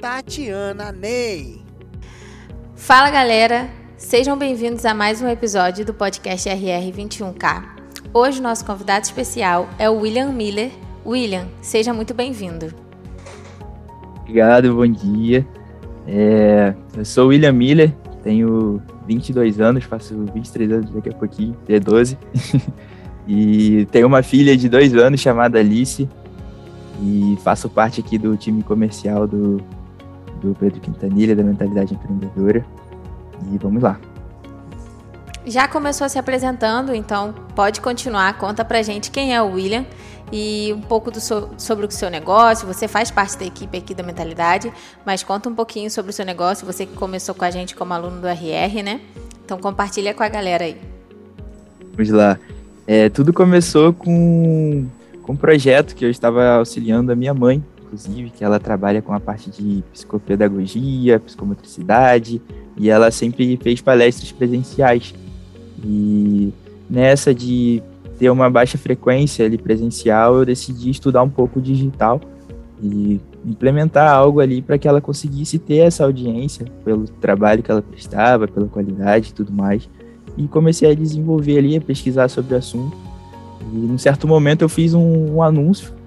Tatiana Ney. Fala galera, sejam bem-vindos a mais um episódio do podcast RR21K. Hoje nosso convidado especial é o William Miller. William, seja muito bem-vindo. Obrigado, bom dia. É, eu sou o William Miller, tenho 22 anos, faço 23 anos daqui a pouquinho, é 12. e tenho uma filha de dois anos chamada Alice. E faço parte aqui do time comercial do do Pedro Quintanilha, da Mentalidade Empreendedora. E vamos lá. Já começou se apresentando, então pode continuar. Conta pra gente quem é o William e um pouco do so, sobre o seu negócio. Você faz parte da equipe aqui da Mentalidade, mas conta um pouquinho sobre o seu negócio. Você que começou com a gente como aluno do RR, né? Então compartilha com a galera aí. Vamos lá. É, tudo começou com, com um projeto que eu estava auxiliando a minha mãe inclusive, que ela trabalha com a parte de psicopedagogia, psicomotricidade, e ela sempre fez palestras presenciais. E nessa de ter uma baixa frequência ali presencial, eu decidi estudar um pouco digital e implementar algo ali para que ela conseguisse ter essa audiência pelo trabalho que ela prestava, pela qualidade e tudo mais. E comecei a desenvolver ali, a pesquisar sobre o assunto. E num certo momento eu fiz um, um anúncio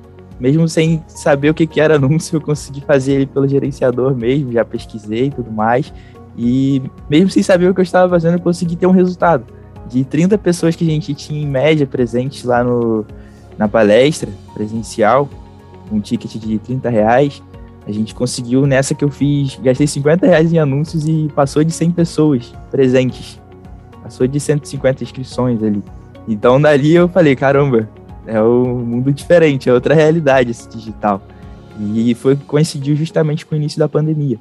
mesmo sem saber o que, que era anúncio, eu consegui fazer ele pelo gerenciador mesmo, já pesquisei e tudo mais. E mesmo sem saber o que eu estava fazendo, eu consegui ter um resultado. De 30 pessoas que a gente tinha em média presentes lá no, na palestra presencial, um ticket de 30 reais, a gente conseguiu nessa que eu fiz, gastei 50 reais em anúncios e passou de 100 pessoas presentes. Passou de 150 inscrições ali. Então dali eu falei, caramba, é um mundo diferente, é outra realidade esse digital. E foi coincidiu justamente com o início da pandemia.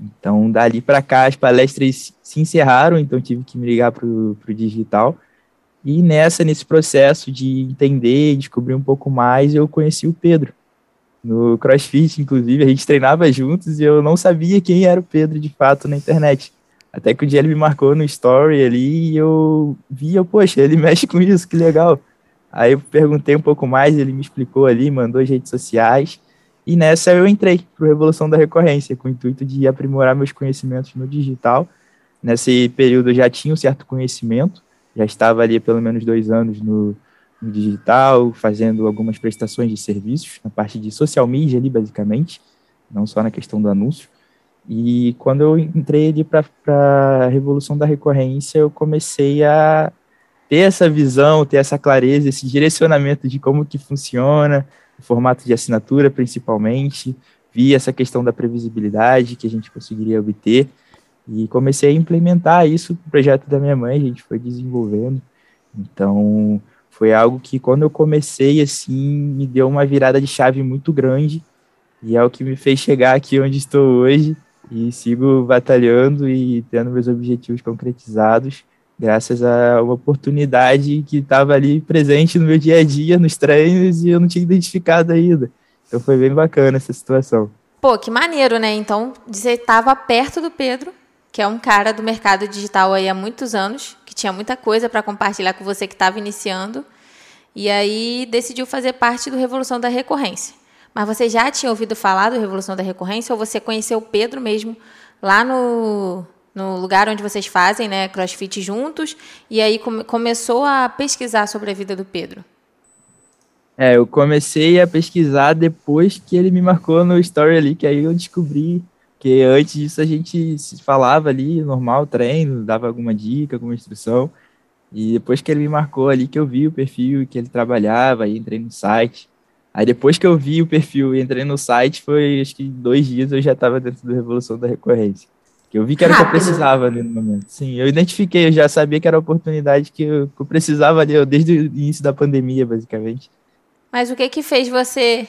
Então, dali para cá, as palestras se encerraram, então tive que me ligar para o digital. E nessa, nesse processo de entender, descobrir um pouco mais, eu conheci o Pedro. No CrossFit, inclusive, a gente treinava juntos e eu não sabia quem era o Pedro de fato na internet. Até que um dia ele me marcou no story ali e eu via, poxa, ele mexe com isso, que legal. Aí eu perguntei um pouco mais, ele me explicou ali, mandou as redes sociais. E nessa eu entrei para Revolução da Recorrência, com o intuito de aprimorar meus conhecimentos no digital. Nesse período eu já tinha um certo conhecimento, já estava ali pelo menos dois anos no, no digital, fazendo algumas prestações de serviços, na parte de social media ali, basicamente, não só na questão do anúncio. E quando eu entrei ali para a Revolução da Recorrência, eu comecei a ter essa visão, ter essa clareza, esse direcionamento de como que funciona, o formato de assinatura principalmente, vi essa questão da previsibilidade que a gente conseguiria obter e comecei a implementar isso no projeto da minha mãe, a gente foi desenvolvendo. Então, foi algo que quando eu comecei assim, me deu uma virada de chave muito grande e é o que me fez chegar aqui onde estou hoje e sigo batalhando e tendo meus objetivos concretizados graças a uma oportunidade que estava ali presente no meu dia a dia, nos treinos, e eu não tinha identificado ainda. Então foi bem bacana essa situação. Pô, que maneiro, né? Então, você estava perto do Pedro, que é um cara do mercado digital aí há muitos anos, que tinha muita coisa para compartilhar com você que estava iniciando, e aí decidiu fazer parte do Revolução da Recorrência. Mas você já tinha ouvido falar do Revolução da Recorrência ou você conheceu o Pedro mesmo lá no, no lugar onde vocês fazem, né, CrossFit juntos, e aí come, começou a pesquisar sobre a vida do Pedro. É, eu comecei a pesquisar depois que ele me marcou no story ali, que aí eu descobri que antes disso a gente se falava ali, normal, treino, dava alguma dica, alguma instrução, e depois que ele me marcou ali que eu vi o perfil que ele trabalhava, aí entrei no site. Aí depois que eu vi o perfil e entrei no site, foi acho que dois dias eu já estava dentro da Revolução da Recorrência. Que eu vi que era o que eu precisava ali no momento. Sim, eu identifiquei, eu já sabia que era a oportunidade que eu, que eu precisava ali, desde o início da pandemia, basicamente. Mas o que que fez você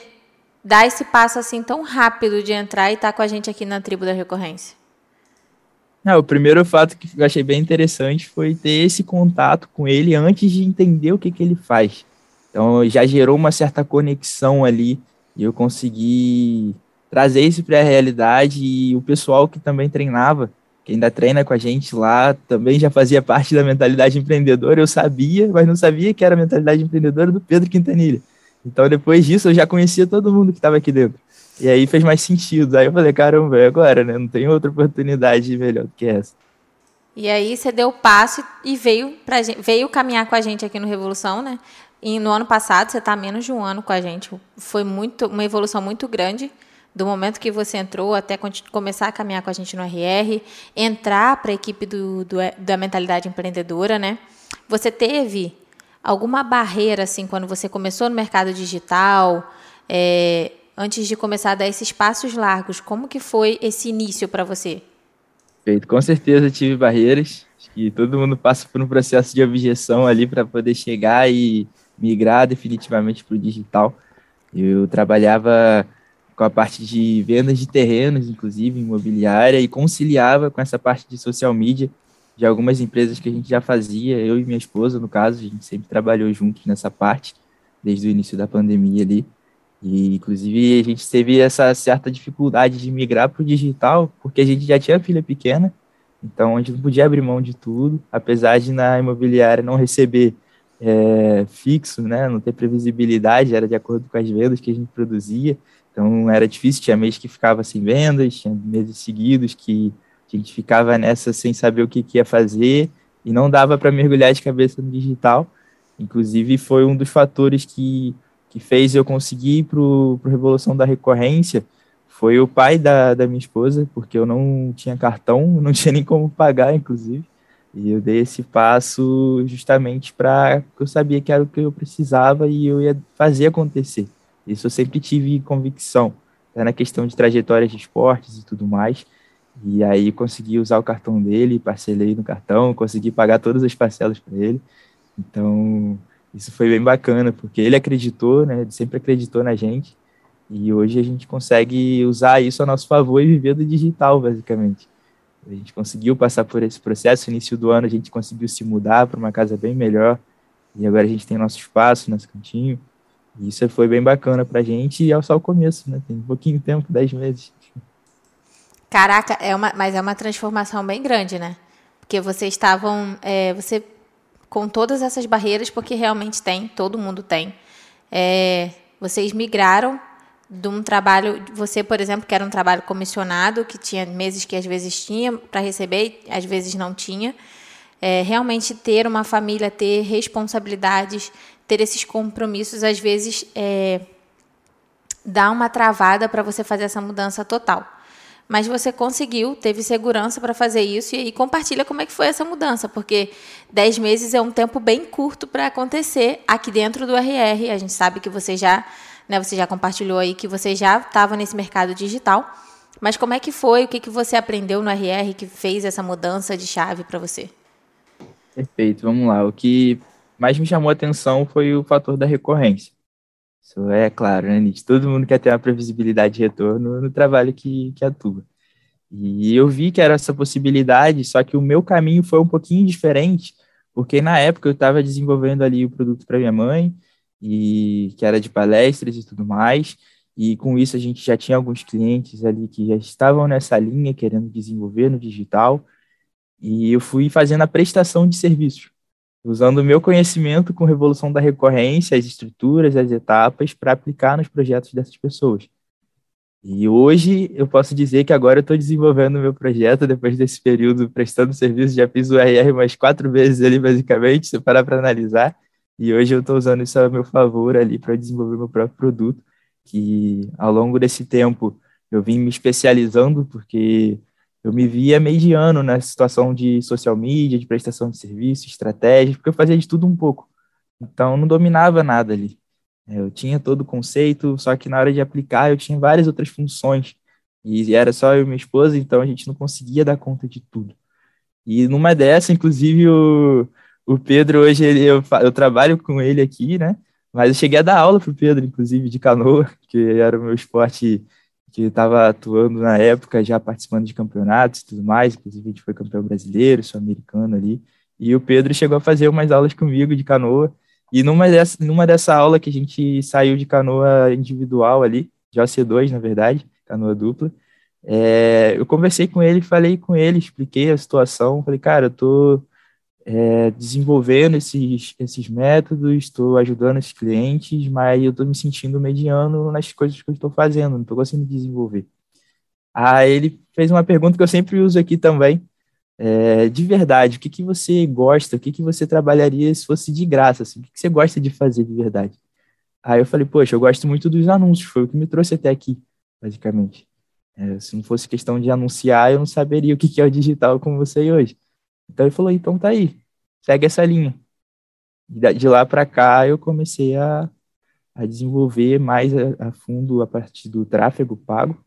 dar esse passo assim tão rápido de entrar e estar tá com a gente aqui na tribo da recorrência? Não, o primeiro fato que eu achei bem interessante foi ter esse contato com ele antes de entender o que, que ele faz. Então já gerou uma certa conexão ali e eu consegui trazer isso para a realidade e o pessoal que também treinava, que ainda treina com a gente lá, também já fazia parte da mentalidade empreendedora. Eu sabia, mas não sabia que era a mentalidade empreendedora do Pedro Quintanilha. Então depois disso eu já conhecia todo mundo que estava aqui dentro. E aí fez mais sentido. Aí eu falei, caramba, é agora, né? Não tem outra oportunidade melhor do que essa. E aí você deu o passo e veio, pra, veio caminhar com a gente aqui no Revolução, né? E no ano passado, você está menos de um ano com a gente. Foi muito, uma evolução muito grande do momento que você entrou até começar a caminhar com a gente no RR, entrar para a equipe do, do, da mentalidade empreendedora, né? Você teve alguma barreira, assim, quando você começou no mercado digital, é, antes de começar a dar esses passos largos, como que foi esse início para você? Com certeza tive barreiras, acho que todo mundo passa por um processo de objeção ali para poder chegar e migrar definitivamente para o digital. Eu trabalhava com a parte de vendas de terrenos, inclusive imobiliária, e conciliava com essa parte de social media de algumas empresas que a gente já fazia, eu e minha esposa, no caso, a gente sempre trabalhou juntos nessa parte, desde o início da pandemia ali. E, inclusive, a gente teve essa certa dificuldade de migrar para o digital, porque a gente já tinha filha pequena, então a gente não podia abrir mão de tudo, apesar de na imobiliária não receber é, fixo, né, não ter previsibilidade, era de acordo com as vendas que a gente produzia, então era difícil, tinha mês que ficava sem vendas, tinha meses seguidos que a gente ficava nessa sem saber o que, que ia fazer e não dava para mergulhar de cabeça no digital. Inclusive foi um dos fatores que que fez eu conseguir ir para o Revolução da Recorrência foi o pai da, da minha esposa, porque eu não tinha cartão, não tinha nem como pagar, inclusive. E eu dei esse passo justamente para eu sabia que era o que eu precisava e eu ia fazer acontecer. Isso eu sempre tive convicção, até na questão de trajetórias de esportes e tudo mais. E aí consegui usar o cartão dele, parcelei no cartão, consegui pagar todas as parcelas para ele. Então, isso foi bem bacana, porque ele acreditou, né? Ele sempre acreditou na gente. E hoje a gente consegue usar isso a nosso favor e viver do digital, basicamente. A gente conseguiu passar por esse processo. No início do ano a gente conseguiu se mudar para uma casa bem melhor. E agora a gente tem nosso espaço, nosso cantinho. Isso foi bem bacana para a gente e é só o começo, né? Tem um pouquinho de tempo, 10 meses. Caraca, é uma, mas é uma transformação bem grande, né? Porque vocês estavam. É, você com todas essas barreiras, porque realmente tem, todo mundo tem. É, vocês migraram de um trabalho, você, por exemplo, que era um trabalho comissionado, que tinha meses que às vezes tinha para receber, às vezes não tinha. É, realmente ter uma família, ter responsabilidades, ter esses compromissos, às vezes é, dá uma travada para você fazer essa mudança total mas você conseguiu, teve segurança para fazer isso e aí compartilha como é que foi essa mudança, porque 10 meses é um tempo bem curto para acontecer aqui dentro do RR. A gente sabe que você já, né, você já compartilhou aí que você já estava nesse mercado digital. Mas como é que foi? O que, que você aprendeu no RR que fez essa mudança de chave para você? Perfeito, vamos lá. O que mais me chamou a atenção foi o fator da recorrência. Isso é claro, né, Nietzsche? Todo mundo quer ter uma previsibilidade de retorno no trabalho que, que atua. E eu vi que era essa possibilidade, só que o meu caminho foi um pouquinho diferente, porque na época eu estava desenvolvendo ali o produto para minha mãe, e que era de palestras e tudo mais, e com isso a gente já tinha alguns clientes ali que já estavam nessa linha, querendo desenvolver no digital, e eu fui fazendo a prestação de serviços usando o meu conhecimento com revolução da recorrência, as estruturas, as etapas, para aplicar nos projetos dessas pessoas. E hoje eu posso dizer que agora eu estou desenvolvendo o meu projeto, depois desse período prestando serviço, já fiz o RR mais quatro vezes ali, basicamente, se parar para analisar, e hoje eu estou usando isso a meu favor ali para desenvolver meu próprio produto, que ao longo desse tempo eu vim me especializando, porque eu me via mediano na situação de social media, de prestação de serviço, estratégia, porque eu fazia de tudo um pouco. Então, não dominava nada ali. É, eu tinha todo o conceito, só que na hora de aplicar eu tinha várias outras funções. E era só eu e minha esposa, então a gente não conseguia dar conta de tudo. E numa dessa, inclusive, o, o Pedro, hoje ele, eu, eu trabalho com ele aqui, né? Mas eu cheguei a dar aula pro Pedro, inclusive, de canoa, que era o meu esporte que estava atuando na época, já participando de campeonatos e tudo mais. Inclusive, a gente foi campeão brasileiro, sul-americano ali. E o Pedro chegou a fazer umas aulas comigo de canoa. E numa dessa, numa dessa aula que a gente saiu de canoa individual ali, de OC2, na verdade, canoa dupla, é, eu conversei com ele, falei com ele, expliquei a situação, falei, cara, eu tô é, desenvolvendo esses, esses métodos, estou ajudando esses clientes, mas eu estou me sentindo mediano nas coisas que eu estou fazendo, não estou conseguindo desenvolver. Aí ele fez uma pergunta que eu sempre uso aqui também, é, de verdade, o que, que você gosta, o que, que você trabalharia se fosse de graça, assim, o que, que você gosta de fazer de verdade? Aí eu falei, poxa, eu gosto muito dos anúncios, foi o que me trouxe até aqui, basicamente. É, se não fosse questão de anunciar, eu não saberia o que, que é o digital com você hoje. Então ele falou, então tá aí, segue essa linha. De lá para cá eu comecei a, a desenvolver mais a, a, fundo a partir do tráfego pago,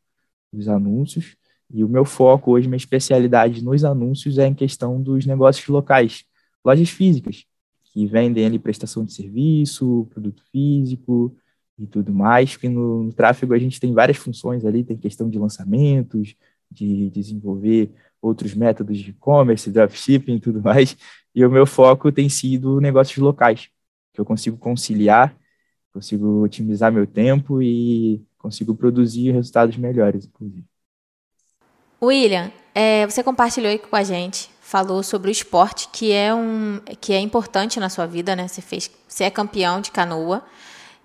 dos anúncios, e o meu foco hoje, minha especialidade nos anúncios é em questão dos negócios locais, lojas físicas, que vendem ali prestação de serviço, produto físico e tudo mais, que no, no tráfego a gente tem várias funções ali, tem questão de lançamentos, de desenvolver outros métodos de e-commerce, dropshipping e tudo mais. E o meu foco tem sido negócios locais, que eu consigo conciliar, consigo otimizar meu tempo e consigo produzir resultados melhores, inclusive. William, é, você compartilhou aí com a gente, falou sobre o esporte que é um que é importante na sua vida, né? Você fez, você é campeão de canoa.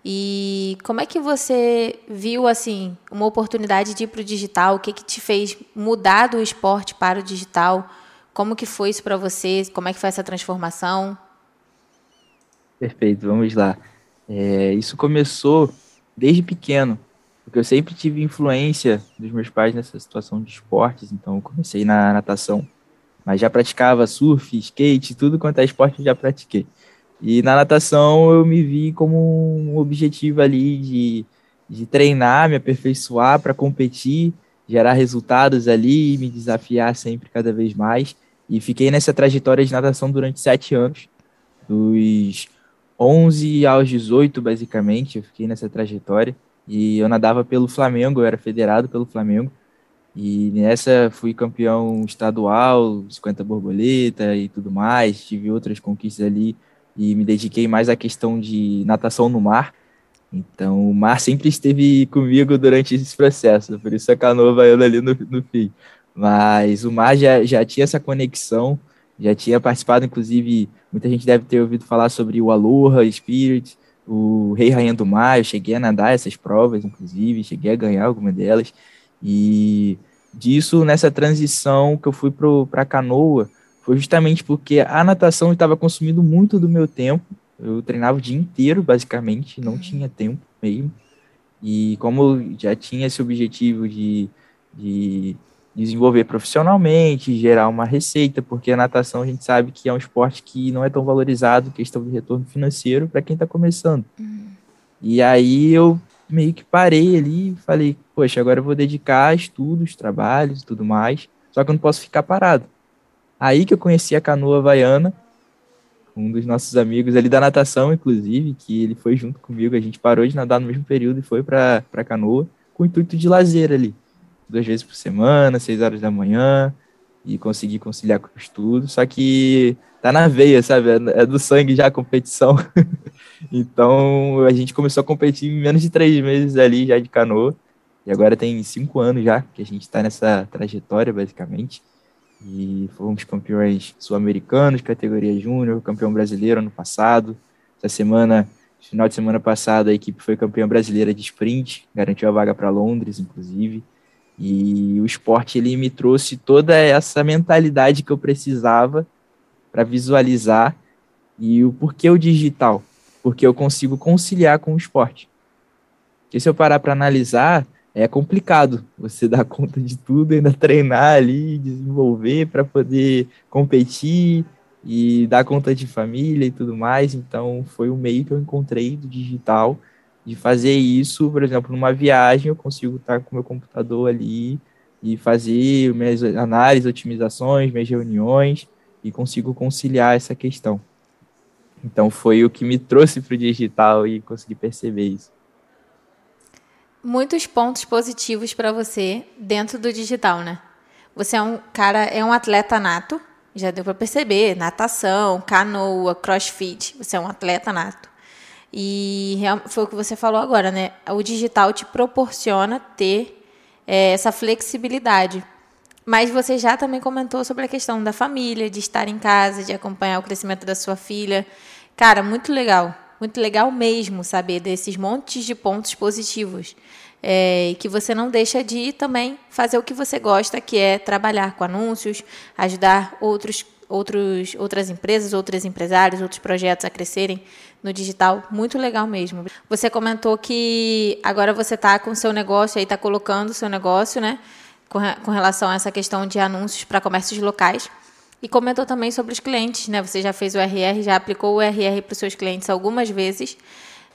E como é que você viu assim uma oportunidade de ir para o digital? O que, que te fez mudar do esporte para o digital? Como que foi isso para você? Como é que foi essa transformação? Perfeito, vamos lá. É, isso começou desde pequeno, porque eu sempre tive influência dos meus pais nessa situação de esportes. Então, eu comecei na natação, mas já praticava surf, skate, tudo quanto é esporte eu já pratiquei. E na natação eu me vi como um objetivo ali de, de treinar, me aperfeiçoar para competir, gerar resultados ali, me desafiar sempre cada vez mais. E fiquei nessa trajetória de natação durante sete anos, dos 11 aos 18, basicamente, eu fiquei nessa trajetória. E eu nadava pelo Flamengo, eu era federado pelo Flamengo. E nessa fui campeão estadual, 50 borboleta e tudo mais. Tive outras conquistas ali e me dediquei mais à questão de natação no mar. Então, o mar sempre esteve comigo durante esse processo, por isso a canoa vai ali no, no fim. Mas o mar já, já tinha essa conexão, já tinha participado, inclusive, muita gente deve ter ouvido falar sobre o Aloha Spirit, o Rei Rainha do Mar, eu cheguei a nadar essas provas, inclusive, cheguei a ganhar alguma delas. E disso, nessa transição que eu fui para a canoa, foi justamente porque a natação estava consumindo muito do meu tempo. Eu treinava o dia inteiro, basicamente, não uhum. tinha tempo mesmo. E como eu já tinha esse objetivo de, de desenvolver profissionalmente, gerar uma receita, porque a natação a gente sabe que é um esporte que não é tão valorizado, questão de retorno financeiro para quem está começando. Uhum. E aí eu meio que parei ali e falei, poxa, agora eu vou dedicar a estudos, trabalhos e tudo mais, só que eu não posso ficar parado. Aí que eu conheci a canoa havaiana, um dos nossos amigos ali da natação, inclusive, que ele foi junto comigo, a gente parou de nadar no mesmo período e foi para canoa, com o intuito de lazer ali, duas vezes por semana, seis horas da manhã, e conseguir conciliar com o estudo, só que tá na veia, sabe, é, é do sangue já a competição, então a gente começou a competir em menos de três meses ali já de canoa, e agora tem cinco anos já que a gente está nessa trajetória, basicamente, e fomos campeões sul-americanos, categoria júnior, campeão brasileiro ano passado. Essa semana, final de semana passada, a equipe foi campeã brasileira de sprint, garantiu a vaga para Londres, inclusive. E o esporte ele me trouxe toda essa mentalidade que eu precisava para visualizar e o porquê o digital, porque eu consigo conciliar com o esporte. Porque se eu parar para analisar, é complicado você dar conta de tudo, ainda treinar ali, desenvolver para poder competir e dar conta de família e tudo mais. Então, foi o meio que eu encontrei do digital de fazer isso, por exemplo, numa viagem, eu consigo estar com meu computador ali e fazer minhas análises, otimizações, minhas reuniões e consigo conciliar essa questão. Então foi o que me trouxe para o digital e consegui perceber isso. Muitos pontos positivos para você dentro do digital, né? Você é um cara, é um atleta nato, já deu para perceber, natação, canoa, crossfit, você é um atleta nato. E foi o que você falou agora, né? O digital te proporciona ter é, essa flexibilidade. Mas você já também comentou sobre a questão da família, de estar em casa, de acompanhar o crescimento da sua filha. Cara, muito legal. Muito legal mesmo saber desses montes de pontos positivos. É, que você não deixa de também fazer o que você gosta, que é trabalhar com anúncios, ajudar outros, outros, outras empresas, outros empresários, outros projetos a crescerem no digital. Muito legal mesmo. Você comentou que agora você está com o seu negócio, aí está colocando o seu negócio, né? Com, com relação a essa questão de anúncios para comércios locais. E comentou também sobre os clientes, né? Você já fez o RR, já aplicou o RR para os seus clientes algumas vezes.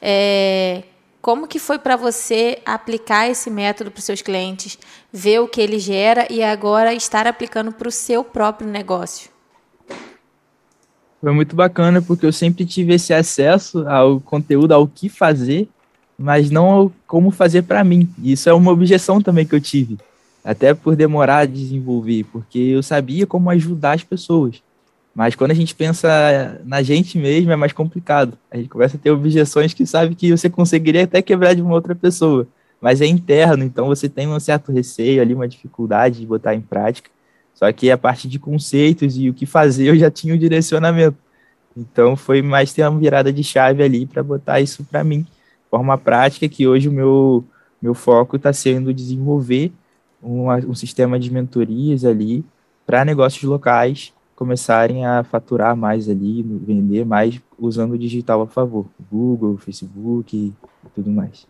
É, como que foi para você aplicar esse método para os seus clientes, ver o que ele gera e agora estar aplicando para o seu próprio negócio? Foi muito bacana porque eu sempre tive esse acesso ao conteúdo, ao que fazer, mas não ao como fazer para mim. Isso é uma objeção também que eu tive, até por demorar a desenvolver, porque eu sabia como ajudar as pessoas. Mas quando a gente pensa na gente mesmo, é mais complicado. A gente começa a ter objeções que sabe que você conseguiria até quebrar de uma outra pessoa. Mas é interno, então você tem um certo receio ali, uma dificuldade de botar em prática. Só que a parte de conceitos e o que fazer, eu já tinha o um direcionamento. Então foi mais ter uma virada de chave ali para botar isso para mim, forma prática, que hoje o meu, meu foco está sendo desenvolver um, um sistema de mentorias ali para negócios locais começarem a faturar mais ali, vender mais, usando o digital a favor, Google, Facebook e tudo mais.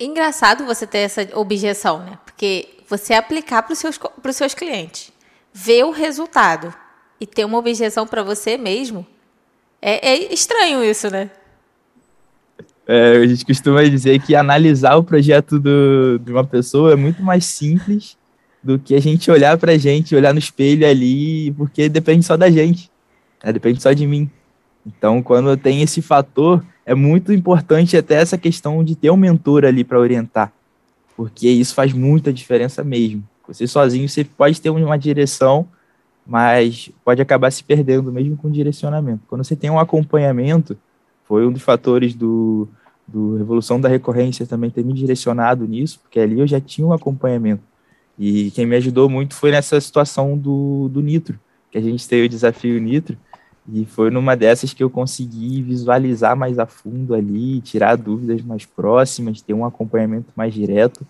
Engraçado você ter essa objeção, né? Porque você aplicar para os seus, seus clientes, ver o resultado e ter uma objeção para você mesmo, é, é, estranho isso, né? É, a gente costuma dizer que analisar o projeto do, de uma pessoa é muito mais simples do que a gente olhar pra gente, olhar no espelho ali, porque depende só da gente, né? depende só de mim. Então, quando tem esse fator, é muito importante até essa questão de ter um mentor ali para orientar, porque isso faz muita diferença mesmo. Você sozinho, você pode ter uma direção, mas pode acabar se perdendo mesmo com direcionamento. Quando você tem um acompanhamento, foi um dos fatores do, do Revolução da Recorrência também ter me direcionado nisso, porque ali eu já tinha um acompanhamento. E quem me ajudou muito foi nessa situação do, do Nitro, que a gente teve o desafio Nitro, e foi numa dessas que eu consegui visualizar mais a fundo ali, tirar dúvidas mais próximas, ter um acompanhamento mais direto,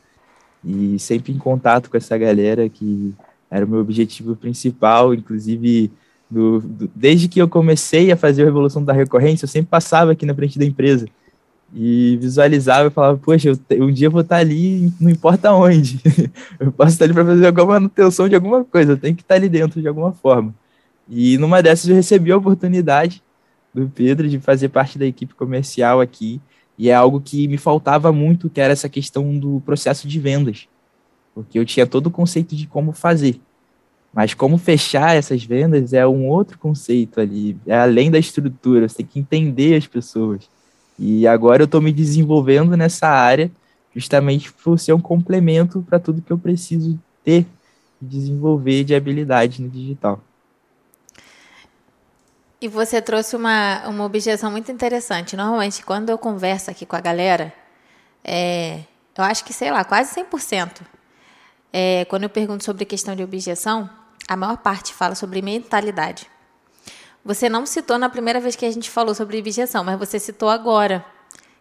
e sempre em contato com essa galera que era o meu objetivo principal, inclusive do, do, desde que eu comecei a fazer a Revolução da Recorrência, eu sempre passava aqui na frente da empresa e visualizava e falava, poxa, eu, um dia eu vou estar ali, não importa onde. eu posso estar ali para fazer alguma manutenção de alguma coisa, eu tenho que estar ali dentro de alguma forma. E numa dessas eu recebi a oportunidade do Pedro de fazer parte da equipe comercial aqui, e é algo que me faltava muito, que era essa questão do processo de vendas. Porque eu tinha todo o conceito de como fazer. Mas como fechar essas vendas é um outro conceito ali, é além da estrutura, você tem que entender as pessoas. E agora eu estou me desenvolvendo nessa área, justamente por ser um complemento para tudo que eu preciso ter e desenvolver de habilidade no digital. E você trouxe uma, uma objeção muito interessante. Normalmente, quando eu converso aqui com a galera, é, eu acho que, sei lá, quase 100%. É, quando eu pergunto sobre questão de objeção, a maior parte fala sobre mentalidade. Você não citou na primeira vez que a gente falou sobre objeção, mas você citou agora,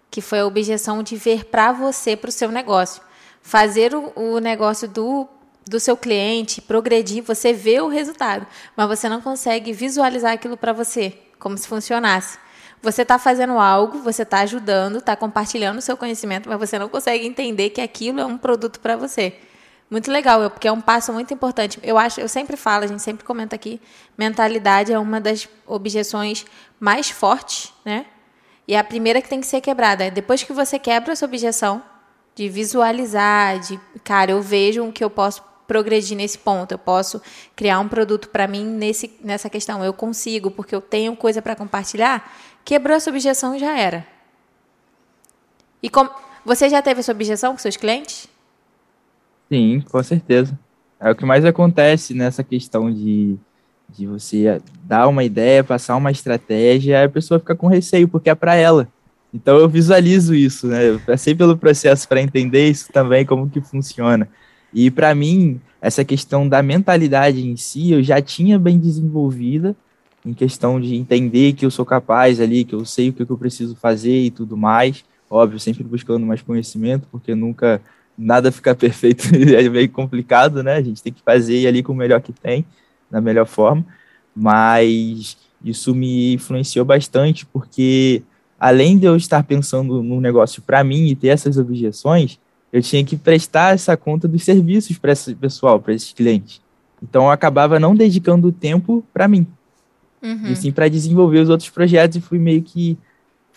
que foi a objeção de ver para você, para o seu negócio. Fazer o, o negócio do, do seu cliente progredir, você vê o resultado, mas você não consegue visualizar aquilo para você, como se funcionasse. Você está fazendo algo, você está ajudando, está compartilhando o seu conhecimento, mas você não consegue entender que aquilo é um produto para você. Muito legal, porque é um passo muito importante. Eu acho, eu sempre falo, a gente sempre comenta aqui, mentalidade é uma das objeções mais fortes, né? E é a primeira que tem que ser quebrada. Depois que você quebra essa objeção de visualizar, de, cara, eu vejo que eu posso progredir nesse ponto, eu posso criar um produto para mim nesse, nessa questão. Eu consigo, porque eu tenho coisa para compartilhar. Quebrou essa objeção e já era. E com, você já teve essa objeção com seus clientes? Sim, com certeza. É o que mais acontece nessa questão de, de você dar uma ideia, passar uma estratégia, a pessoa fica com receio, porque é para ela. Então eu visualizo isso, né? Eu passei pelo processo para entender isso também, como que funciona. E para mim, essa questão da mentalidade em si, eu já tinha bem desenvolvida, em questão de entender que eu sou capaz ali, que eu sei o que eu preciso fazer e tudo mais. Óbvio, sempre buscando mais conhecimento, porque nunca nada fica perfeito, é meio complicado, né? A gente tem que fazer ali com o melhor que tem, da melhor forma. Mas isso me influenciou bastante, porque além de eu estar pensando no negócio para mim e ter essas objeções, eu tinha que prestar essa conta dos serviços para esse pessoal, para esses clientes. Então eu acabava não dedicando tempo para mim, uhum. e sim para desenvolver os outros projetos e fui meio que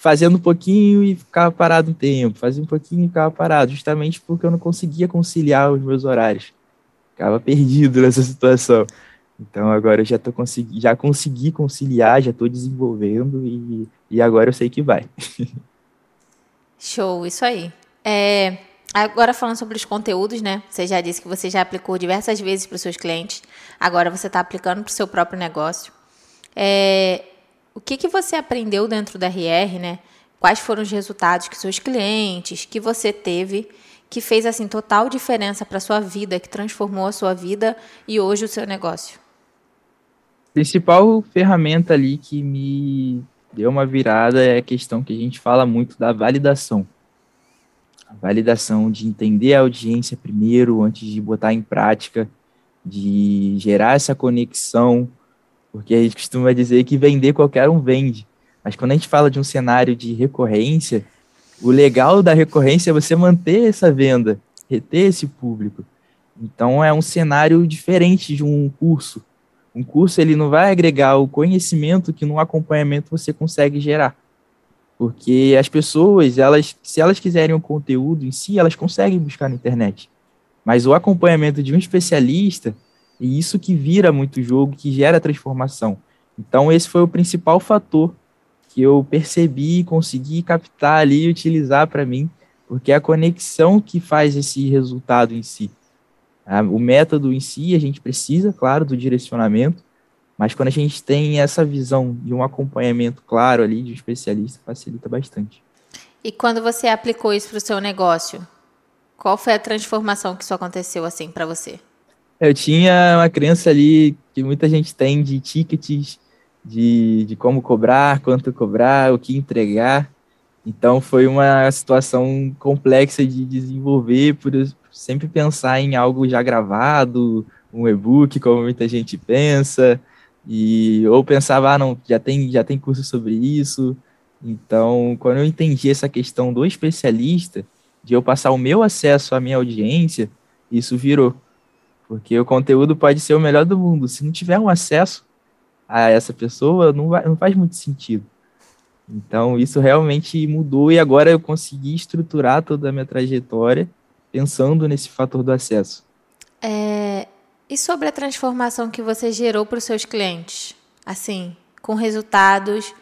fazendo um pouquinho e ficava parado um tempo, fazia um pouquinho e ficava parado, justamente porque eu não conseguia conciliar os meus horários. Ficava perdido nessa situação. Então agora eu já tô consegui, já consegui conciliar, já estou desenvolvendo e, e agora eu sei que vai. Show, isso aí. É, agora falando sobre os conteúdos, né? Você já disse que você já aplicou diversas vezes para os seus clientes. Agora você está aplicando para o seu próprio negócio. É, o que, que você aprendeu dentro da RR, né? Quais foram os resultados que seus clientes, que você teve, que fez assim total diferença para sua vida, que transformou a sua vida e hoje o seu negócio? principal ferramenta ali que me deu uma virada é a questão que a gente fala muito da validação. A validação de entender a audiência primeiro, antes de botar em prática, de gerar essa conexão, porque a gente costuma dizer que vender qualquer um vende. Mas quando a gente fala de um cenário de recorrência, o legal da recorrência é você manter essa venda, reter esse público. Então é um cenário diferente de um curso um curso ele não vai agregar o conhecimento que no acompanhamento você consegue gerar. Porque as pessoas, elas, se elas quiserem o conteúdo em si, elas conseguem buscar na internet. Mas o acompanhamento de um especialista, é isso que vira muito jogo, que gera transformação. Então, esse foi o principal fator que eu percebi e consegui captar ali e utilizar para mim, porque é a conexão que faz esse resultado em si. O método em si, a gente precisa, claro, do direcionamento, mas quando a gente tem essa visão de um acompanhamento claro ali de um especialista, facilita bastante. E quando você aplicou isso para o seu negócio, qual foi a transformação que isso aconteceu assim para você? Eu tinha uma crença ali que muita gente tem de tickets, de, de como cobrar, quanto cobrar, o que entregar. Então foi uma situação complexa de desenvolver por, sempre pensar em algo já gravado, um e-book, como muita gente pensa, e ou pensava, ah, não, já tem, já tem curso sobre isso. Então, quando eu entendi essa questão do especialista, de eu passar o meu acesso à minha audiência, isso virou. Porque o conteúdo pode ser o melhor do mundo. Se não tiver um acesso a essa pessoa, não, vai, não faz muito sentido. Então, isso realmente mudou e agora eu consegui estruturar toda a minha trajetória pensando nesse fator do acesso. É, e sobre a transformação que você gerou para os seus clientes? Assim, com resultados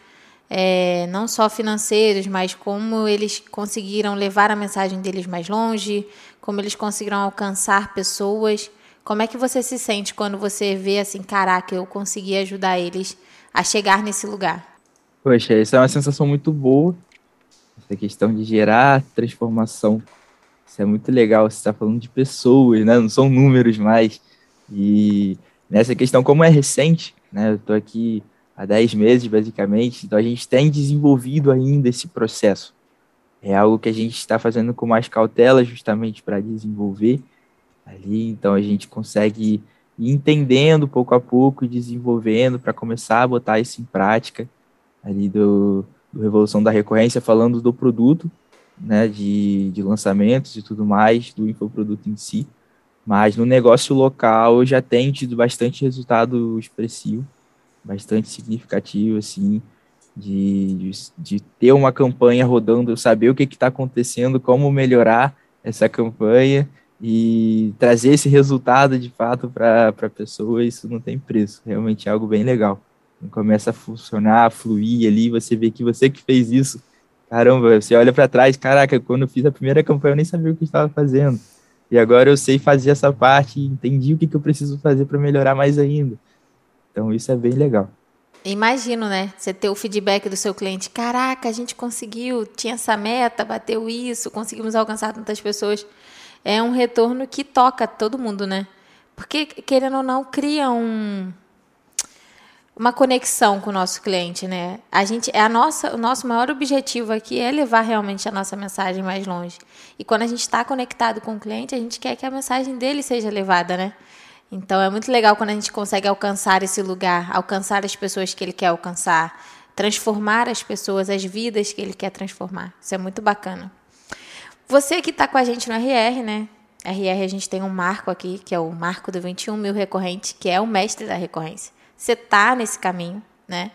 é, não só financeiros, mas como eles conseguiram levar a mensagem deles mais longe, como eles conseguiram alcançar pessoas. Como é que você se sente quando você vê assim, caraca, eu consegui ajudar eles a chegar nesse lugar? Poxa, essa é uma sensação muito boa. Essa questão de gerar transformação isso é muito legal. Você está falando de pessoas, né? Não são números mais. E nessa questão, como é recente, né? Eu estou aqui há 10 meses, basicamente, então a gente tem desenvolvido ainda esse processo. É algo que a gente está fazendo com mais cautela, justamente para desenvolver ali. Então a gente consegue ir entendendo pouco a pouco e desenvolvendo para começar a botar isso em prática ali do, do Revolução da Recorrência, falando do produto, né, de, de lançamentos e tudo mais do infoproduto em si, mas no negócio local eu já tenho tido bastante resultado expressivo, bastante significativo, assim, de, de, de ter uma campanha rodando, saber o que está acontecendo, como melhorar essa campanha e trazer esse resultado de fato para a pessoa, isso não tem preço. Realmente é algo bem legal. Começa a funcionar, a fluir ali, você vê que você que fez isso. Caramba, você olha para trás, caraca, quando eu fiz a primeira campanha eu nem sabia o que estava fazendo. E agora eu sei fazer essa parte, entendi o que, que eu preciso fazer para melhorar mais ainda. Então isso é bem legal. Imagino, né? Você ter o feedback do seu cliente. Caraca, a gente conseguiu, tinha essa meta, bateu isso, conseguimos alcançar tantas pessoas. É um retorno que toca todo mundo, né? Porque, querendo ou não, cria um, uma conexão com o nosso cliente, né? A gente é a nossa, o nosso maior objetivo aqui é levar realmente a nossa mensagem mais longe. E quando a gente está conectado com o cliente, a gente quer que a mensagem dele seja levada, né? Então é muito legal quando a gente consegue alcançar esse lugar, alcançar as pessoas que ele quer alcançar, transformar as pessoas, as vidas que ele quer transformar. Isso é muito bacana. Você que está com a gente no RR, né? RR a gente tem um marco aqui, que é o marco do 21 mil recorrente, que é o mestre da recorrência. Você está nesse caminho, né?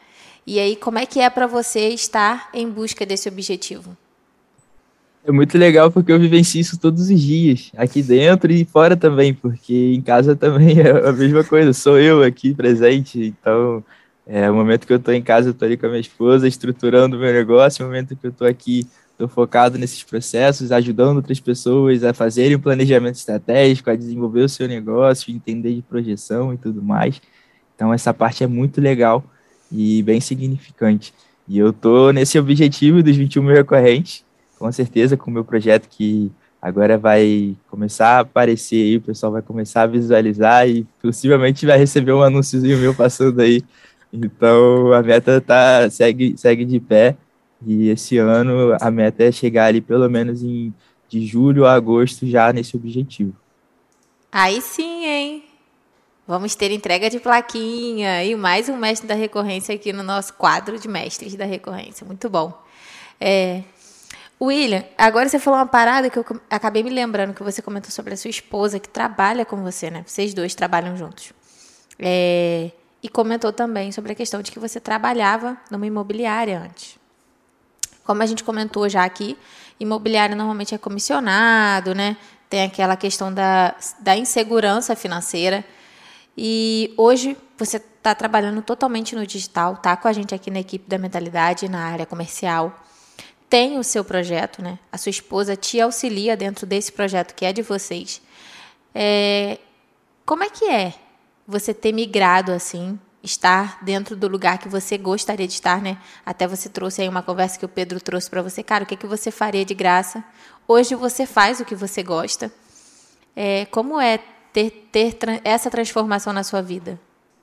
E aí, como é que é para você estar em busca desse objetivo? É muito legal porque eu vivencio isso todos os dias, aqui dentro e fora também, porque em casa também é a mesma coisa, sou eu aqui presente, então é o momento que eu estou em casa, eu estou ali com a minha esposa, estruturando o meu negócio, o momento que eu estou aqui, estou focado nesses processos, ajudando outras pessoas a fazerem um planejamento estratégico, a desenvolver o seu negócio, entender de projeção e tudo mais. Então essa parte é muito legal e bem significante. E eu estou nesse objetivo dos 21 mil recorrentes, com certeza com o meu projeto que agora vai começar a aparecer aí, o pessoal vai começar a visualizar e possivelmente vai receber um anúnciozinho meu passando aí. Então a meta tá segue segue de pé e esse ano a meta é chegar ali pelo menos em de julho a agosto já nesse objetivo. Aí sim, hein? Vamos ter entrega de plaquinha e mais um mestre da recorrência aqui no nosso quadro de mestres da recorrência. Muito bom. É, William, agora você falou uma parada que eu acabei me lembrando que você comentou sobre a sua esposa que trabalha com você, né? Vocês dois trabalham juntos. É, e comentou também sobre a questão de que você trabalhava numa imobiliária antes. Como a gente comentou já aqui, imobiliário normalmente é comissionado, né? Tem aquela questão da, da insegurança financeira. E hoje você está trabalhando totalmente no digital, tá com a gente aqui na equipe da mentalidade na área comercial tem o seu projeto, né? A sua esposa te auxilia dentro desse projeto que é de vocês. É, como é que é você ter migrado assim, estar dentro do lugar que você gostaria de estar, né? Até você trouxe aí uma conversa que o Pedro trouxe para você, cara, o que, que você faria de graça? Hoje você faz o que você gosta. É, como é ter, ter essa transformação na sua vida?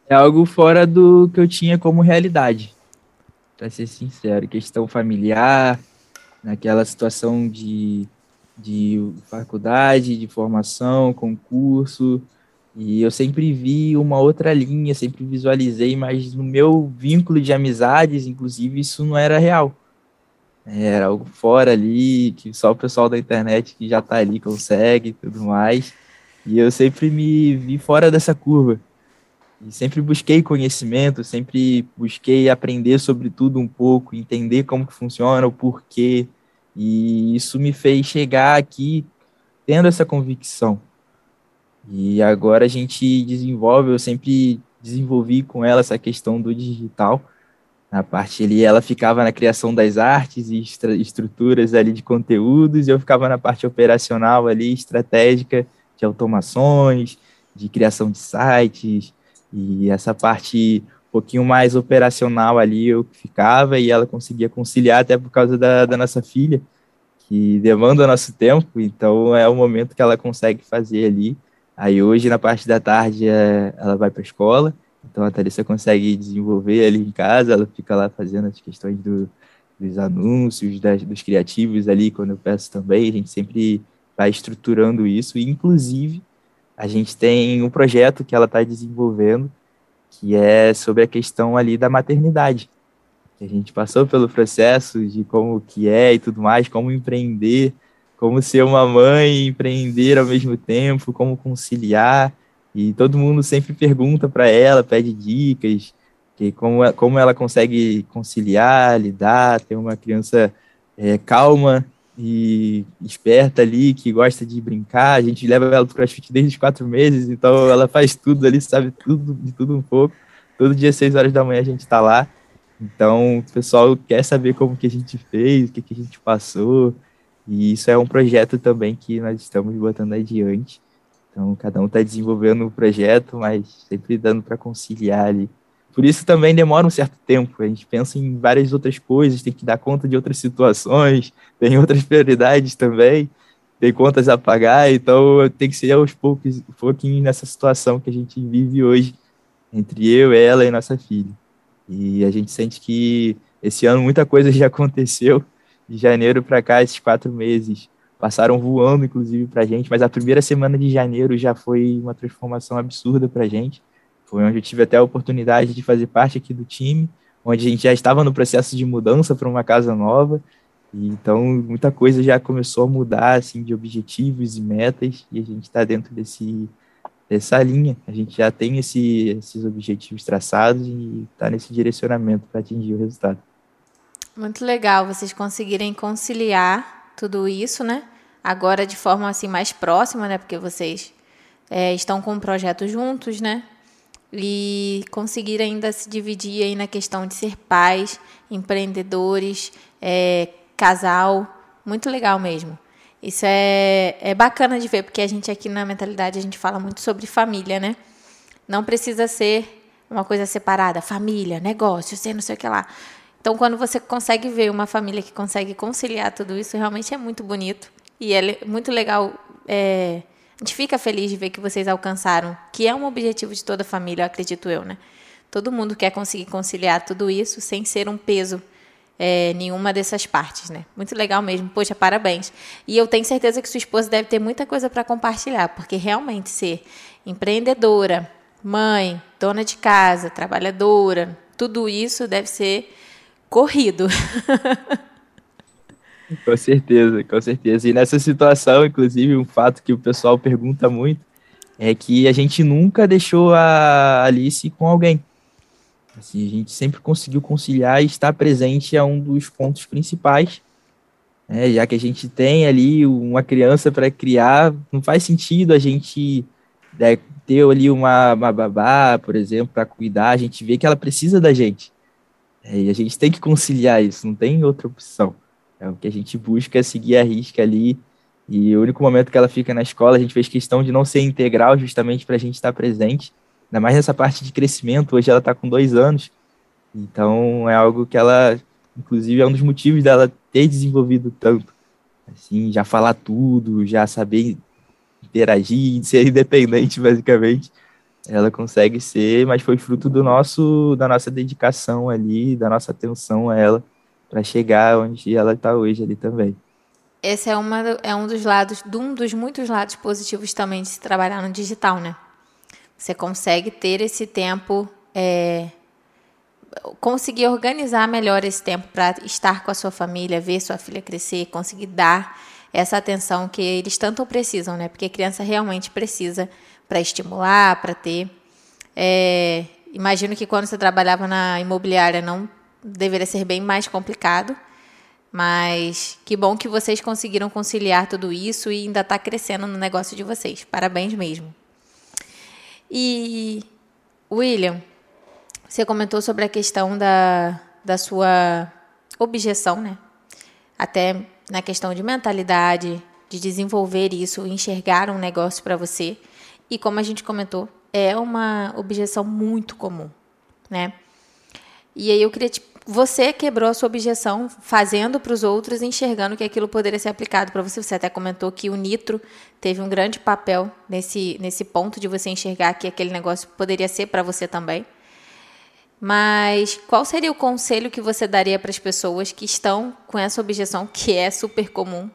É algo fora do que eu tinha como realidade. Para ser sincero, questão familiar, naquela situação de, de faculdade, de formação, concurso, e eu sempre vi uma outra linha, sempre visualizei, mas no meu vínculo de amizades, inclusive, isso não era real. Era algo fora ali, que só o pessoal da internet que já está ali consegue e tudo mais. E eu sempre me vi fora dessa curva. E sempre busquei conhecimento, sempre busquei aprender sobre tudo um pouco, entender como que funciona, o porquê. E isso me fez chegar aqui tendo essa convicção. E agora a gente desenvolve, eu sempre desenvolvi com ela essa questão do digital. Na parte ali, ela ficava na criação das artes e estruturas ali de conteúdos, e eu ficava na parte operacional ali, estratégica, de automações, de criação de sites, e essa parte um pouquinho mais operacional ali eu ficava e ela conseguia conciliar até por causa da, da nossa filha, que demanda nosso tempo, então é o momento que ela consegue fazer ali. Aí hoje, na parte da tarde, é, ela vai para a escola, então a Thalissa consegue desenvolver ali em casa, ela fica lá fazendo as questões do, dos anúncios, das, dos criativos ali, quando eu peço também, a gente sempre vai estruturando isso, inclusive a gente tem um projeto que ela está desenvolvendo, que é sobre a questão ali da maternidade. A gente passou pelo processo de como que é e tudo mais, como empreender, como ser uma mãe e empreender ao mesmo tempo, como conciliar. E todo mundo sempre pergunta para ela, pede dicas, que como, como ela consegue conciliar, lidar, ter uma criança é, calma e esperta ali, que gosta de brincar. A gente leva ela para o CrossFit desde os quatro meses, então ela faz tudo ali, sabe tudo, de tudo um pouco. Todo dia, seis horas da manhã, a gente está lá. Então, o pessoal quer saber como que a gente fez, o que, que a gente passou. E isso é um projeto também que nós estamos botando adiante. Então, cada um está desenvolvendo o um projeto, mas sempre dando para conciliar ali por isso também demora um certo tempo. A gente pensa em várias outras coisas, tem que dar conta de outras situações, tem outras prioridades também, tem contas a pagar, então tem que ser aos poucos, um pouquinho nessa situação que a gente vive hoje, entre eu, ela e nossa filha. E a gente sente que esse ano muita coisa já aconteceu. De janeiro para cá, esses quatro meses passaram voando, inclusive, para a gente, mas a primeira semana de janeiro já foi uma transformação absurda para a gente foi onde eu tive até a oportunidade de fazer parte aqui do time, onde a gente já estava no processo de mudança para uma casa nova. Então, muita coisa já começou a mudar, assim, de objetivos e metas, e a gente está dentro desse, dessa linha. A gente já tem esse, esses objetivos traçados e está nesse direcionamento para atingir o resultado. Muito legal vocês conseguirem conciliar tudo isso, né? Agora de forma assim mais próxima, né? Porque vocês é, estão com um projeto juntos, né? e conseguir ainda se dividir aí na questão de ser pais, empreendedores, é, casal, muito legal mesmo. Isso é, é bacana de ver, porque a gente aqui na mentalidade a gente fala muito sobre família, né? Não precisa ser uma coisa separada, família, negócio, sei não sei o que lá. Então, quando você consegue ver uma família que consegue conciliar tudo isso, realmente é muito bonito. E é muito legal é, a gente fica feliz de ver que vocês alcançaram, que é um objetivo de toda a família, acredito eu, né? Todo mundo quer conseguir conciliar tudo isso sem ser um peso é, nenhuma dessas partes, né? Muito legal mesmo. Poxa, parabéns. E eu tenho certeza que sua esposa deve ter muita coisa para compartilhar, porque realmente ser empreendedora, mãe, dona de casa, trabalhadora, tudo isso deve ser corrido. Com certeza, com certeza. E nessa situação, inclusive, um fato que o pessoal pergunta muito é que a gente nunca deixou a Alice com alguém. Assim, a gente sempre conseguiu conciliar e estar presente é um dos pontos principais. Né? Já que a gente tem ali uma criança para criar, não faz sentido a gente né, ter ali uma, uma babá, por exemplo, para cuidar. A gente vê que ela precisa da gente. É, e a gente tem que conciliar isso, não tem outra opção. É o que a gente busca é seguir a risca ali. E o único momento que ela fica na escola, a gente fez questão de não ser integral, justamente para a gente estar presente. Ainda mais nessa parte de crescimento. Hoje ela está com dois anos. Então é algo que ela, inclusive, é um dos motivos dela ter desenvolvido tanto. Assim, já falar tudo, já saber interagir, ser independente, basicamente. Ela consegue ser, mas foi fruto do nosso, da nossa dedicação ali, da nossa atenção a ela para chegar onde ela está hoje ali também. Esse é, uma, é um dos lados, um dos muitos lados positivos também de se trabalhar no digital, né? Você consegue ter esse tempo, é, conseguir organizar melhor esse tempo para estar com a sua família, ver sua filha crescer, conseguir dar essa atenção que eles tanto precisam, né? Porque a criança realmente precisa para estimular, para ter. É, imagino que quando você trabalhava na imobiliária não deveria ser bem mais complicado. Mas que bom que vocês conseguiram conciliar tudo isso e ainda está crescendo no negócio de vocês. Parabéns mesmo. E, William, você comentou sobre a questão da, da sua objeção, né? Até na questão de mentalidade, de desenvolver isso, enxergar um negócio para você. E como a gente comentou, é uma objeção muito comum, né? E aí eu queria te você quebrou a sua objeção fazendo para os outros, enxergando que aquilo poderia ser aplicado para você. Você até comentou que o nitro teve um grande papel nesse, nesse ponto de você enxergar que aquele negócio poderia ser para você também. Mas qual seria o conselho que você daria para as pessoas que estão com essa objeção, que é super comum?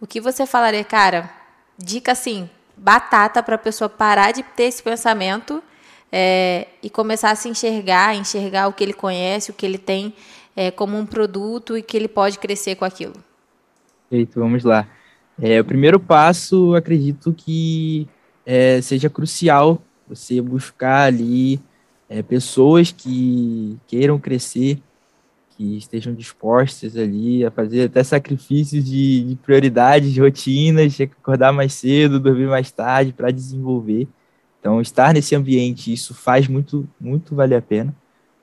O que você falaria, cara? Dica assim, batata para a pessoa parar de ter esse pensamento é, e começar a se enxergar, enxergar o que ele conhece, o que ele tem é, como um produto e que ele pode crescer com aquilo. Perfeito, vamos lá. É, o primeiro passo, acredito que é, seja crucial você buscar ali é, pessoas que queiram crescer, que estejam dispostas ali a fazer até sacrifícios de, de prioridades, de rotinas, de acordar mais cedo, dormir mais tarde para desenvolver. Então, estar nesse ambiente, isso faz muito, muito valer a pena.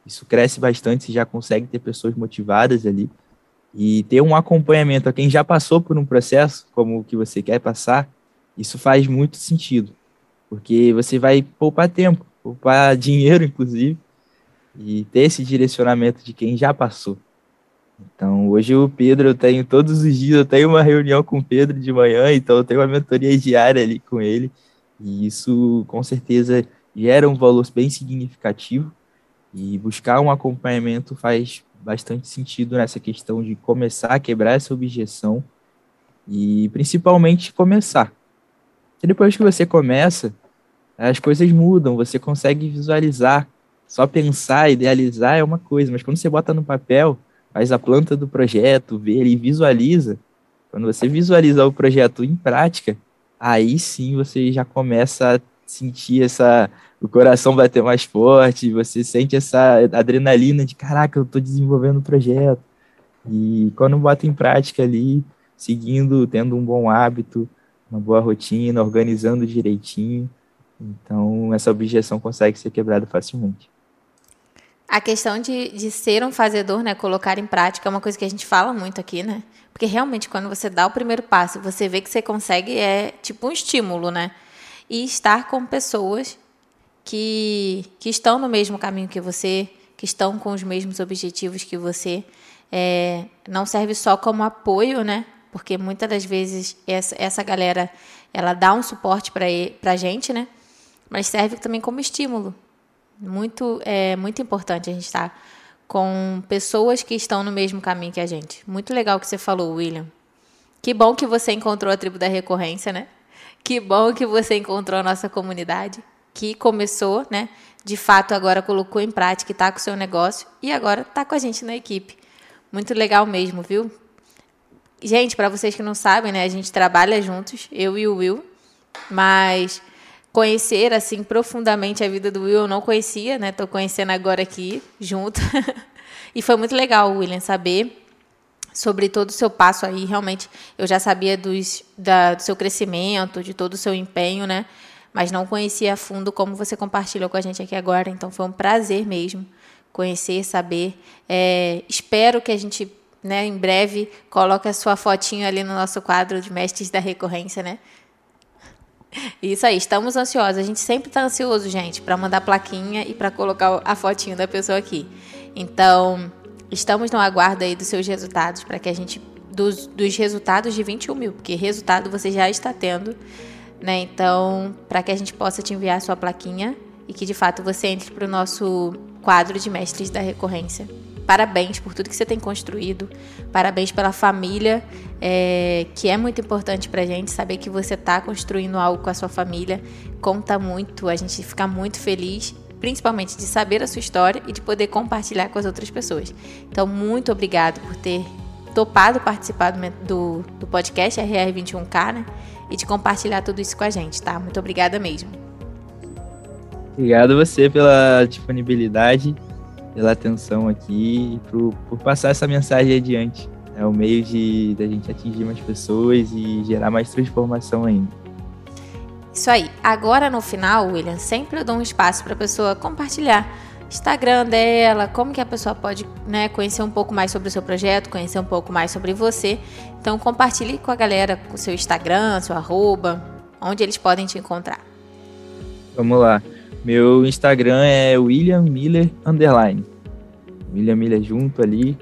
Isso cresce bastante, você já consegue ter pessoas motivadas ali. E ter um acompanhamento a quem já passou por um processo, como o que você quer passar, isso faz muito sentido. Porque você vai poupar tempo, poupar dinheiro, inclusive, e ter esse direcionamento de quem já passou. Então, hoje o Pedro, eu tenho todos os dias, eu tenho uma reunião com o Pedro de manhã, então eu tenho uma mentoria diária ali com ele, e isso com certeza gera um valor bem significativo, e buscar um acompanhamento faz bastante sentido nessa questão de começar a quebrar essa objeção e principalmente começar. E depois que você começa, as coisas mudam, você consegue visualizar só pensar, idealizar é uma coisa, mas quando você bota no papel, faz a planta do projeto, vê ele, visualiza, quando você visualizar o projeto em prática, aí sim você já começa a sentir essa o coração bater mais forte, você sente essa adrenalina de caraca, eu estou desenvolvendo o projeto. E quando bota em prática ali, seguindo, tendo um bom hábito, uma boa rotina, organizando direitinho, então essa objeção consegue ser quebrada facilmente. A questão de, de ser um fazedor, né, colocar em prática, é uma coisa que a gente fala muito aqui, né? Porque realmente, quando você dá o primeiro passo, você vê que você consegue, é tipo um estímulo, né? E estar com pessoas que, que estão no mesmo caminho que você, que estão com os mesmos objetivos que você, é, não serve só como apoio, né? Porque muitas das vezes essa, essa galera, ela dá um suporte para a gente, né? Mas serve também como estímulo muito, é muito importante a gente estar tá com pessoas que estão no mesmo caminho que a gente. Muito legal que você falou, William. Que bom que você encontrou a tribo da recorrência, né? Que bom que você encontrou a nossa comunidade, que começou, né? De fato, agora colocou em prática está com o seu negócio e agora está com a gente na equipe. Muito legal mesmo, viu? Gente, para vocês que não sabem, né? A gente trabalha juntos, eu e o Will, mas conhecer assim profundamente a vida do Will, eu não conhecia, né? Tô conhecendo agora aqui junto. e foi muito legal, William, saber sobre todo o seu passo aí. Realmente, eu já sabia dos, da, do seu crescimento, de todo o seu empenho, né? Mas não conhecia a fundo como você compartilhou com a gente aqui agora. Então, foi um prazer mesmo conhecer, saber. É, espero que a gente, né, em breve, coloque a sua fotinho ali no nosso quadro de mestres da recorrência, né? Isso aí, estamos ansiosos. A gente sempre está ansioso, gente, para mandar plaquinha e para colocar a fotinho da pessoa aqui. Então, estamos no aguardo aí dos seus resultados para que a gente dos, dos resultados de 21 mil, porque resultado você já está tendo, né? Então, para que a gente possa te enviar a sua plaquinha e que de fato você entre para o nosso quadro de mestres da recorrência. Parabéns por tudo que você tem construído, parabéns pela família é, que é muito importante para a gente saber que você está construindo algo com a sua família. Conta muito, a gente fica muito feliz, principalmente de saber a sua história e de poder compartilhar com as outras pessoas. Então, muito obrigado por ter topado participar do, do, podcast RR21K, né? E de compartilhar tudo isso com a gente, tá? Muito obrigada mesmo. Obrigado você pela disponibilidade, pela atenção aqui e por, por passar essa mensagem adiante. É o meio de da gente atingir mais pessoas e gerar mais transformação ainda. Isso aí. Agora no final, William, sempre eu dou um espaço para a pessoa compartilhar Instagram dela, como que a pessoa pode né, conhecer um pouco mais sobre o seu projeto, conhecer um pouco mais sobre você. Então compartilhe com a galera o seu Instagram, seu arroba, onde eles podem te encontrar. Vamos lá. Meu Instagram é William Miller Underline. William Miller junto ali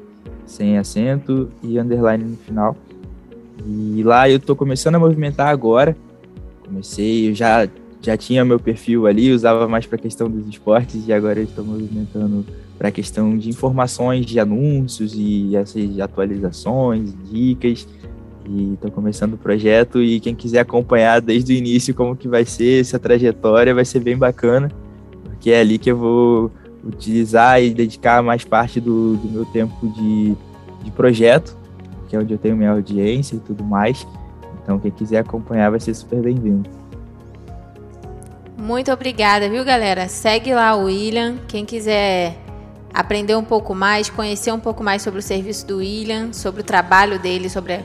sem acento e underline no final. E lá eu tô começando a movimentar agora. Comecei, eu já já tinha meu perfil ali, usava mais para a questão dos esportes e agora estou movimentando para a questão de informações, de anúncios e essas atualizações, dicas. E estou começando o projeto e quem quiser acompanhar desde o início como que vai ser essa trajetória vai ser bem bacana, porque é ali que eu vou utilizar e dedicar mais parte do, do meu tempo de, de projeto, que é onde eu tenho minha audiência e tudo mais. Então, quem quiser acompanhar vai ser super bem-vindo. Muito obrigada, viu, galera? Segue lá o William. Quem quiser aprender um pouco mais, conhecer um pouco mais sobre o serviço do William, sobre o trabalho dele, sobre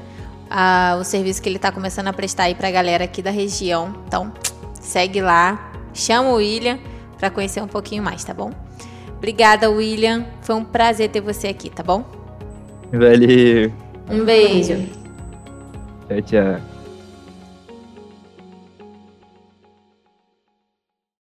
a, o serviço que ele está começando a prestar aí para a galera aqui da região. Então, segue lá, chama o William para conhecer um pouquinho mais, tá bom? Obrigada, William. Foi um prazer ter você aqui, tá bom? Valeu. Um beijo. Tchau, tchau.